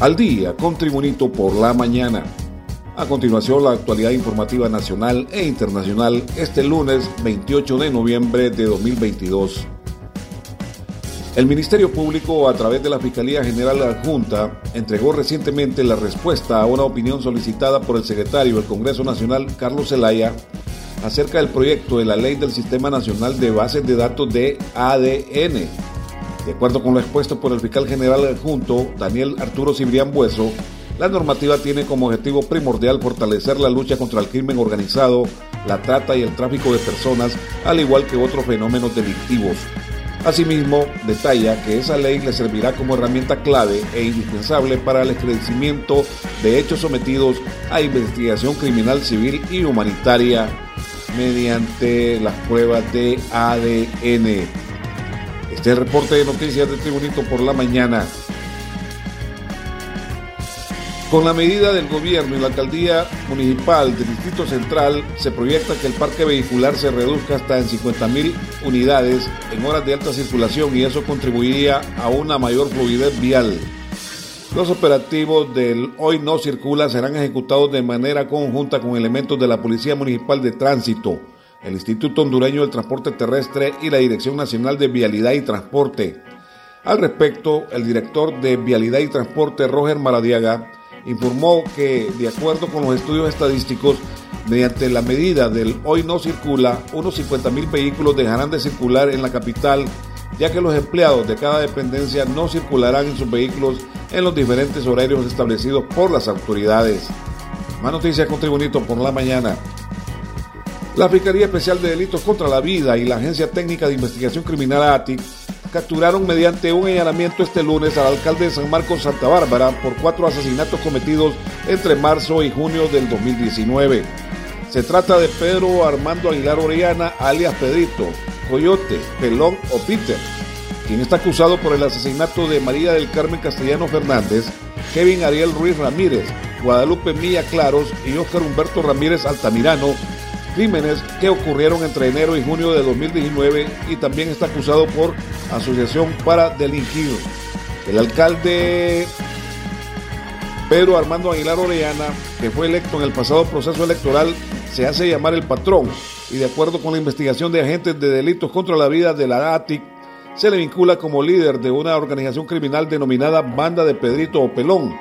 Al día con Tribunito por la mañana. A continuación, la actualidad informativa nacional e internacional este lunes 28 de noviembre de 2022. El Ministerio Público, a través de la Fiscalía General Adjunta, entregó recientemente la respuesta a una opinión solicitada por el secretario del Congreso Nacional, Carlos Zelaya, acerca del proyecto de la Ley del Sistema Nacional de Bases de Datos de ADN. De acuerdo con lo expuesto por el fiscal general adjunto, Daniel Arturo Cibrián Bueso, la normativa tiene como objetivo primordial fortalecer la lucha contra el crimen organizado, la trata y el tráfico de personas, al igual que otros fenómenos delictivos. Asimismo, detalla que esa ley le servirá como herramienta clave e indispensable para el esclarecimiento de hechos sometidos a investigación criminal civil y humanitaria mediante las pruebas de ADN. Este reporte de noticias de Tribunito por la mañana. Con la medida del gobierno y la alcaldía municipal del Distrito Central, se proyecta que el parque vehicular se reduzca hasta en 50.000 unidades en horas de alta circulación y eso contribuiría a una mayor fluidez vial. Los operativos del Hoy No Circula serán ejecutados de manera conjunta con elementos de la Policía Municipal de Tránsito, el Instituto Hondureño del Transporte Terrestre y la Dirección Nacional de Vialidad y Transporte. Al respecto, el director de Vialidad y Transporte, Roger Maradiaga, informó que, de acuerdo con los estudios estadísticos, mediante la medida del hoy no circula, unos 50 mil vehículos dejarán de circular en la capital, ya que los empleados de cada dependencia no circularán en sus vehículos en los diferentes horarios establecidos por las autoridades. Más noticias con Tribunito por la mañana. La Fiscalía Especial de Delitos contra la Vida y la Agencia Técnica de Investigación Criminal ATIC capturaron mediante un allanamiento este lunes al alcalde de San Marcos Santa Bárbara por cuatro asesinatos cometidos entre marzo y junio del 2019. Se trata de Pedro Armando Aguilar Orellana, alias Pedrito, Coyote, Pelón o Peter, quien está acusado por el asesinato de María del Carmen Castellano Fernández, Kevin Ariel Ruiz Ramírez, Guadalupe Milla Claros y Óscar Humberto Ramírez Altamirano, crímenes que ocurrieron entre enero y junio de 2019 y también está acusado por asociación para delinquir. El alcalde Pedro Armando Aguilar Orellana, que fue electo en el pasado proceso electoral, se hace llamar el patrón y de acuerdo con la investigación de agentes de delitos contra la vida de la ATIC, se le vincula como líder de una organización criminal denominada Banda de Pedrito o Pelón.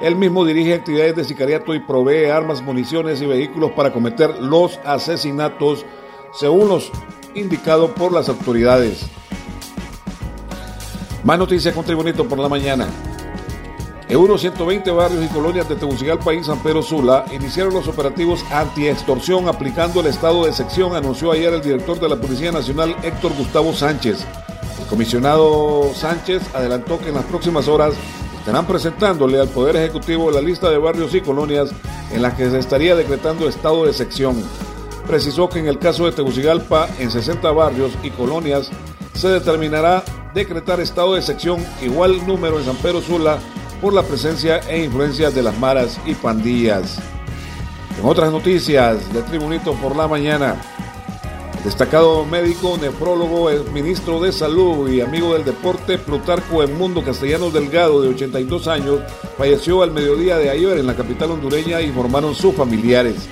Él mismo dirige actividades de sicariato y provee armas, municiones y vehículos para cometer los asesinatos, según los indicados por las autoridades. Más noticias con Tribunito por la mañana. En unos 120 barrios y colonias de Tegucigalpa y San Pedro Sula iniciaron los operativos anti-extorsión aplicando el estado de sección, anunció ayer el director de la Policía Nacional Héctor Gustavo Sánchez. El comisionado Sánchez adelantó que en las próximas horas estarán presentándole al Poder Ejecutivo la lista de barrios y colonias en las que se estaría decretando estado de sección. Precisó que en el caso de Tegucigalpa, en 60 barrios y colonias, se determinará decretar estado de sección igual número en San Pedro Sula por la presencia e influencia de las maras y pandillas. En otras noticias de Tribunito por la mañana, destacado médico, nefrólogo, ministro de Salud y amigo del deporte, Plutarco Mundo Castellanos Delgado, de 82 años, falleció al mediodía de ayer en la capital hondureña, informaron sus familiares.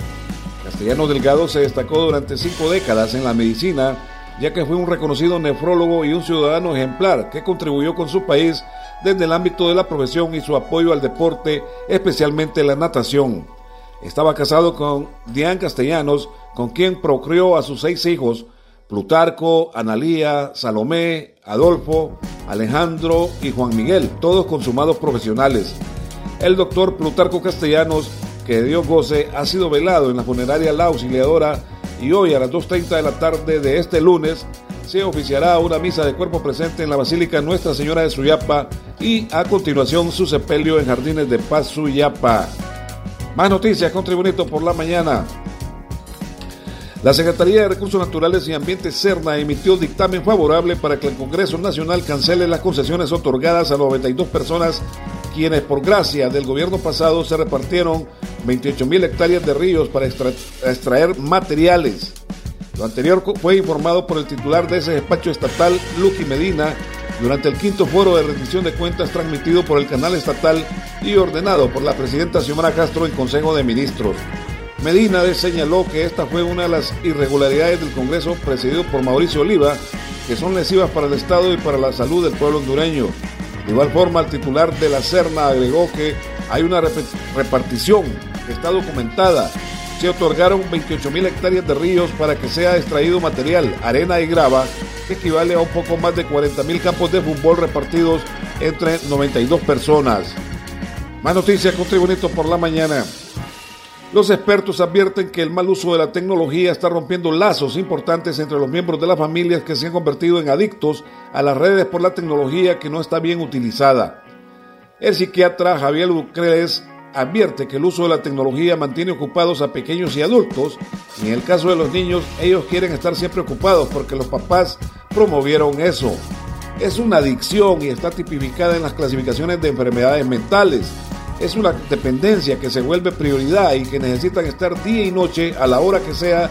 Castellanos Delgado se destacó durante cinco décadas en la medicina, ya que fue un reconocido nefrólogo y un ciudadano ejemplar que contribuyó con su país desde el ámbito de la profesión y su apoyo al deporte, especialmente la natación. Estaba casado con Diane Castellanos, con quien procreó a sus seis hijos, Plutarco, Analía, Salomé, Adolfo, Alejandro y Juan Miguel, todos consumados profesionales. El doctor Plutarco Castellanos, que dio goce, ha sido velado en la funeraria La Auxiliadora y hoy a las 2.30 de la tarde de este lunes se oficiará una misa de cuerpo presente en la Basílica Nuestra Señora de Suyapa y a continuación su sepelio en Jardines de Paz Suyapa. Más noticias con Tribunito por la mañana. La Secretaría de Recursos Naturales y Ambiente CERNA emitió dictamen favorable para que el Congreso Nacional cancele las concesiones otorgadas a 92 personas quienes por gracia del gobierno pasado se repartieron 28 mil hectáreas de ríos para extraer materiales. Lo anterior fue informado por el titular de ese despacho estatal, Lucky Medina, durante el quinto foro de rendición de cuentas transmitido por el canal estatal y ordenado por la presidenta Xiomara Castro en Consejo de Ministros. Medina señaló que esta fue una de las irregularidades del Congreso presidido por Mauricio Oliva, que son lesivas para el Estado y para la salud del pueblo hondureño. De igual forma, el titular de la Serna agregó que hay una repartición que está documentada. Se otorgaron 28 mil hectáreas de ríos para que sea extraído material, arena y grava, que equivale a un poco más de 40 mil campos de fútbol repartidos entre 92 personas. Más noticias con Tribunito por la mañana. Los expertos advierten que el mal uso de la tecnología está rompiendo lazos importantes entre los miembros de las familias que se han convertido en adictos a las redes por la tecnología que no está bien utilizada. El psiquiatra Javier Lucrez advierte que el uso de la tecnología mantiene ocupados a pequeños y adultos. Y en el caso de los niños, ellos quieren estar siempre ocupados porque los papás promovieron eso. Es una adicción y está tipificada en las clasificaciones de enfermedades mentales es una dependencia que se vuelve prioridad y que necesitan estar día y noche a la hora que sea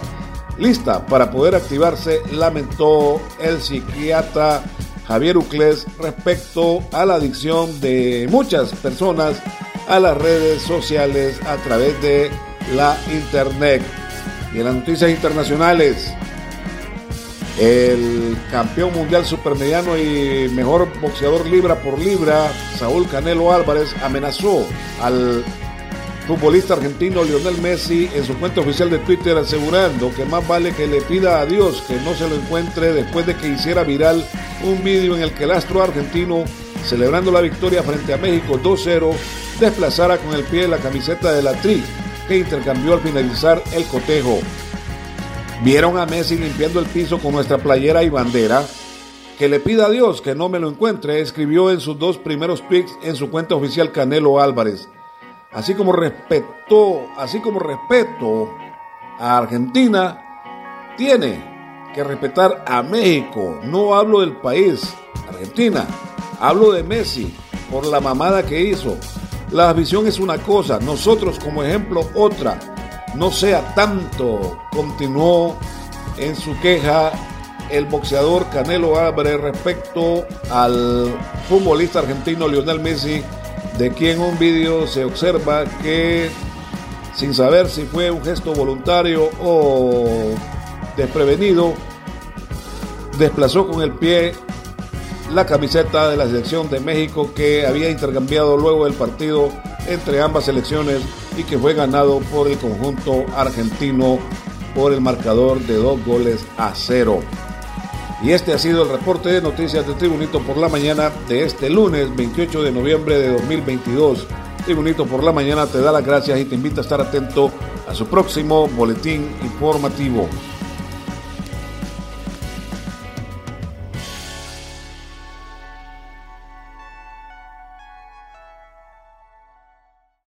lista para poder activarse, lamentó el psiquiatra Javier Uclés respecto a la adicción de muchas personas a las redes sociales a través de la internet. Y en las noticias internacionales, el campeón mundial supermediano y mejor boxeador libra por libra, Saúl Canelo Álvarez, amenazó al futbolista argentino Lionel Messi en su cuenta oficial de Twitter asegurando que más vale que le pida a Dios que no se lo encuentre después de que hiciera viral un vídeo en el que el astro argentino, celebrando la victoria frente a México 2-0, desplazara con el pie la camiseta de la Tri que intercambió al finalizar el cotejo. Vieron a Messi limpiando el piso con nuestra playera y bandera. Que le pida a Dios que no me lo encuentre, escribió en sus dos primeros tweets en su cuenta oficial Canelo Álvarez. Así como respetó, así como respeto a Argentina, tiene que respetar a México. No hablo del país, Argentina. Hablo de Messi por la mamada que hizo. La visión es una cosa, nosotros como ejemplo otra no sea tanto, continuó en su queja el boxeador Canelo Álvarez respecto al futbolista argentino Lionel Messi, de quien un vídeo se observa que sin saber si fue un gesto voluntario o desprevenido, desplazó con el pie la camiseta de la selección de México que había intercambiado luego del partido entre ambas selecciones y que fue ganado por el conjunto argentino por el marcador de dos goles a cero. Y este ha sido el reporte de noticias de Tribunito por la mañana de este lunes 28 de noviembre de 2022. Tribunito por la mañana te da las gracias y te invita a estar atento a su próximo boletín informativo.